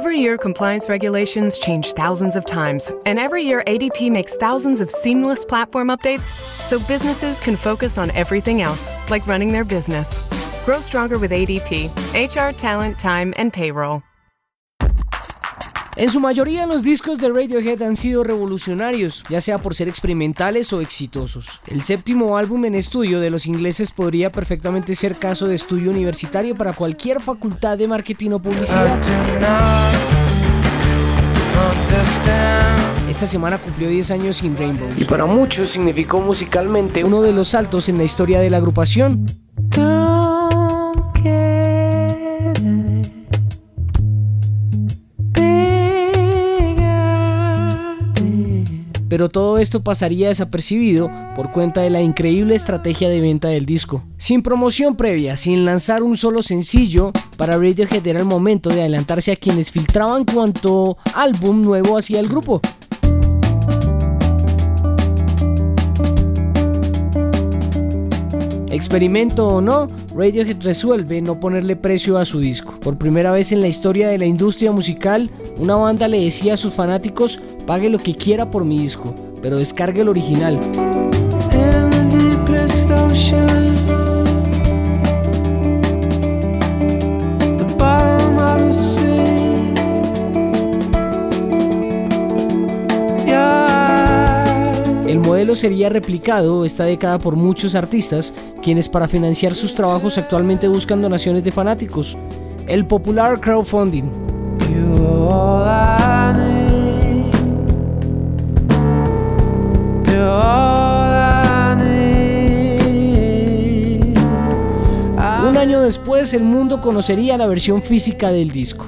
Every year, compliance regulations change thousands of times, and every year, ADP makes thousands of seamless platform updates so businesses can focus on everything else, like running their business. Grow stronger with ADP HR, talent, time, and payroll. En su mayoría los discos de Radiohead han sido revolucionarios, ya sea por ser experimentales o exitosos. El séptimo álbum en estudio de los ingleses podría perfectamente ser caso de estudio universitario para cualquier facultad de marketing o publicidad. Esta semana cumplió 10 años sin Rainbows y para muchos significó musicalmente uno de los saltos en la historia de la agrupación. Pero todo esto pasaría desapercibido por cuenta de la increíble estrategia de venta del disco. Sin promoción previa, sin lanzar un solo sencillo, para Radiohead era el momento de adelantarse a quienes filtraban cuanto álbum nuevo hacía el grupo. Experimento o no, Radiohead resuelve no ponerle precio a su disco. Por primera vez en la historia de la industria musical, una banda le decía a sus fanáticos, pague lo que quiera por mi disco, pero descargue el original. modelo sería replicado esta década por muchos artistas, quienes para financiar sus trabajos actualmente buscan donaciones de fanáticos. El popular crowdfunding. Después el mundo conocería la versión física del disco.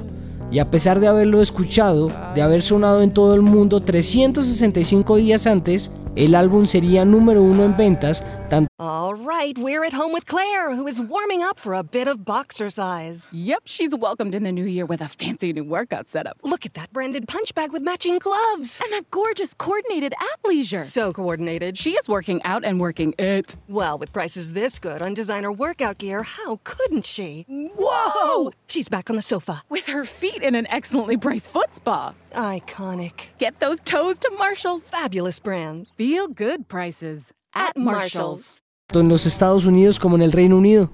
Y a pesar de haberlo escuchado, de haber sonado en todo el mundo 365 días antes, el álbum sería número uno en ventas tanto All right, we're at home with Claire, who is warming up for a bit of boxercise. Yep, she's welcomed in the new year with a fancy new workout setup. Look at that branded punch bag with matching gloves. And that gorgeous coordinated athleisure. So coordinated. She is working out and working it. Well, with prices this good on designer workout gear, how couldn't she? Whoa! She's back on the sofa. With her feet in an excellently priced foot spa. Iconic. Get those toes to Marshall's. Fabulous brands. Feel good prices at, Marshall's. en los Estados Unidos como en el Reino Unido.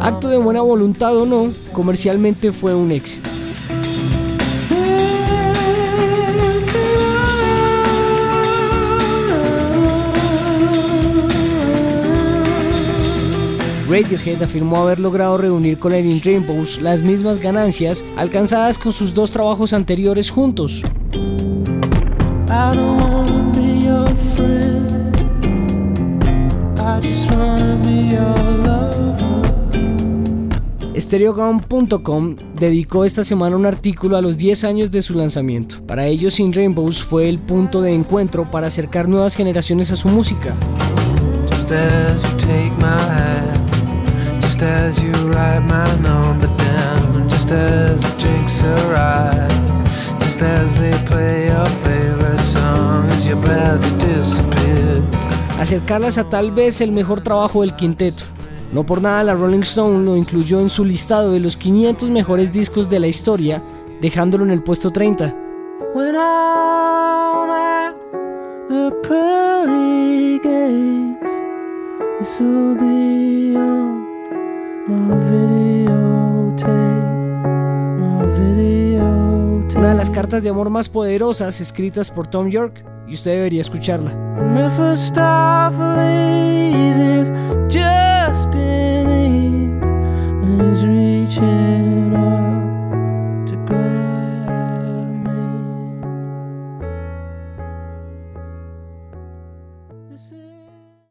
Acto de buena voluntad o no, comercialmente fue un éxito. Radiohead afirmó haber logrado reunir con Erin Rainbows las mismas ganancias alcanzadas con sus dos trabajos anteriores juntos. Stereogum.com dedicó esta semana un artículo a los 10 años de su lanzamiento. Para ellos, Sin Rainbows fue el punto de encuentro para acercar nuevas generaciones a su música. Acercarlas a tal vez el mejor trabajo del quinteto. No por nada la Rolling Stone lo incluyó en su listado de los 500 mejores discos de la historia, dejándolo en el puesto 30. Una de las cartas de amor más poderosas escritas por Tom York y usted debería escucharla.